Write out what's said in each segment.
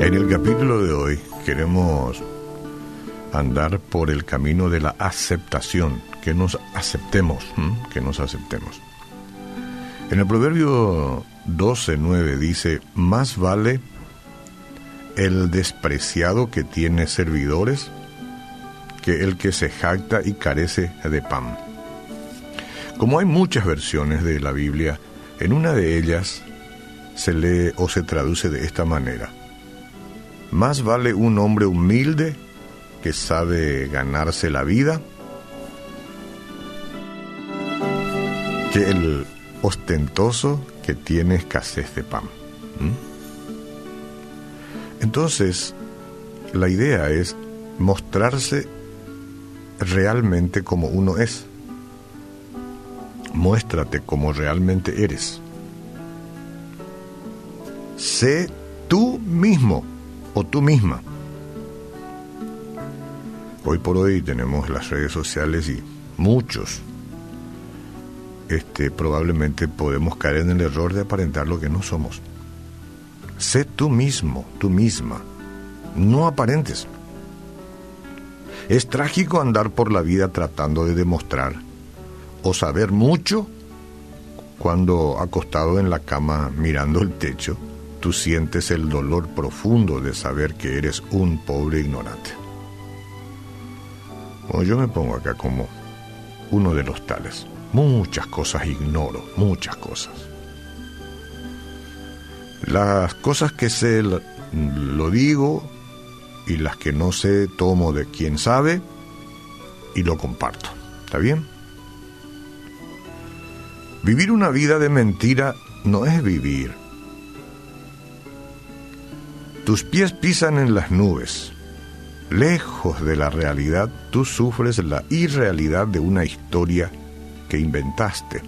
En el capítulo de hoy queremos andar por el camino de la aceptación, que nos aceptemos, que nos aceptemos. En el proverbio 12.9 dice, más vale el despreciado que tiene servidores que el que se jacta y carece de pan. Como hay muchas versiones de la Biblia, en una de ellas se lee o se traduce de esta manera. Más vale un hombre humilde que sabe ganarse la vida que el ostentoso que tiene escasez de pan. Entonces, la idea es mostrarse realmente como uno es. Muéstrate como realmente eres. Sé tú mismo o tú misma. Hoy por hoy tenemos las redes sociales y muchos este, probablemente podemos caer en el error de aparentar lo que no somos. Sé tú mismo, tú misma. No aparentes. Es trágico andar por la vida tratando de demostrar o saber mucho cuando acostado en la cama mirando el techo, tú sientes el dolor profundo de saber que eres un pobre ignorante. O yo me pongo acá como uno de los tales. Muchas cosas ignoro, muchas cosas. Las cosas que sé lo digo y las que no sé tomo de quien sabe y lo comparto. ¿Está bien? Vivir una vida de mentira no es vivir. Tus pies pisan en las nubes. Lejos de la realidad, tú sufres la irrealidad de una historia que inventaste.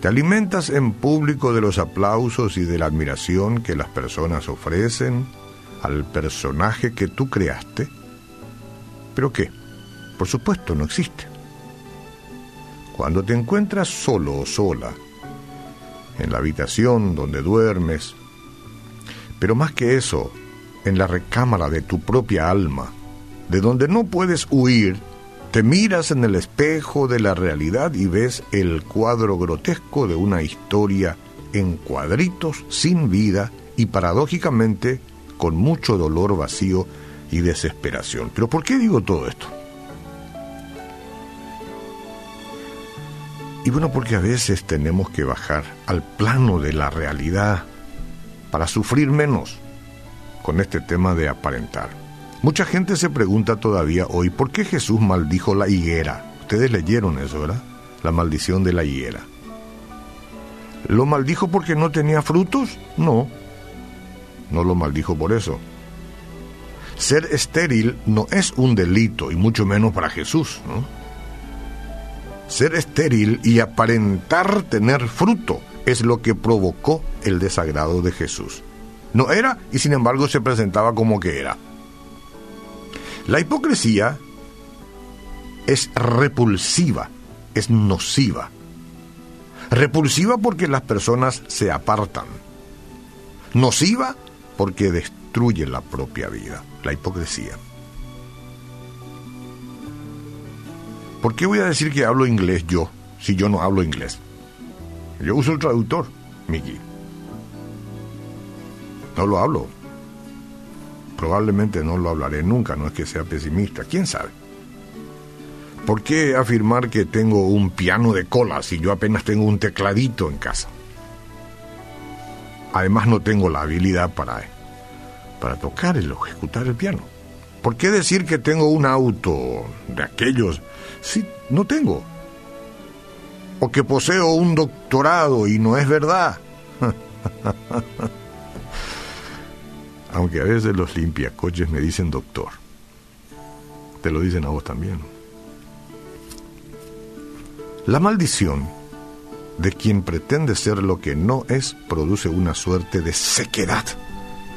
Te alimentas en público de los aplausos y de la admiración que las personas ofrecen al personaje que tú creaste, pero que, por supuesto, no existe. Cuando te encuentras solo o sola, en la habitación donde duermes, pero más que eso, en la recámara de tu propia alma, de donde no puedes huir te miras en el espejo de la realidad y ves el cuadro grotesco de una historia en cuadritos, sin vida y paradójicamente con mucho dolor vacío y desesperación. Pero ¿por qué digo todo esto? Y bueno, porque a veces tenemos que bajar al plano de la realidad para sufrir menos con este tema de aparentar. Mucha gente se pregunta todavía hoy por qué Jesús maldijo la higuera. Ustedes leyeron eso, ¿verdad? La maldición de la higuera. ¿Lo maldijo porque no tenía frutos? No. No lo maldijo por eso. Ser estéril no es un delito, y mucho menos para Jesús. ¿no? Ser estéril y aparentar tener fruto es lo que provocó el desagrado de Jesús. No era y sin embargo se presentaba como que era. La hipocresía es repulsiva, es nociva. Repulsiva porque las personas se apartan. Nociva porque destruye la propia vida, la hipocresía. ¿Por qué voy a decir que hablo inglés yo si yo no hablo inglés? Yo uso el traductor, Mickey. No lo hablo probablemente no lo hablaré nunca, no es que sea pesimista, quién sabe. ¿Por qué afirmar que tengo un piano de cola si yo apenas tengo un tecladito en casa? Además no tengo la habilidad para, para tocar y ejecutar el piano. ¿Por qué decir que tengo un auto de aquellos si no tengo? O que poseo un doctorado y no es verdad. Aunque a veces los limpiacoches me dicen doctor. Te lo dicen a vos también. La maldición de quien pretende ser lo que no es produce una suerte de sequedad.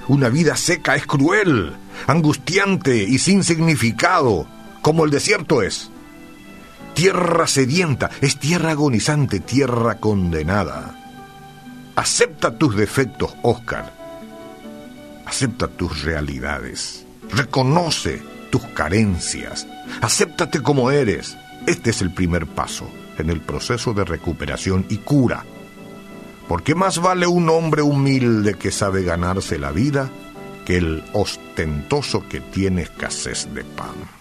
Una vida seca es cruel, angustiante y sin significado, como el desierto es. Tierra sedienta, es tierra agonizante, tierra condenada. Acepta tus defectos, Oscar. Acepta tus realidades. Reconoce tus carencias. Acéptate como eres. Este es el primer paso en el proceso de recuperación y cura. Porque más vale un hombre humilde que sabe ganarse la vida que el ostentoso que tiene escasez de pan.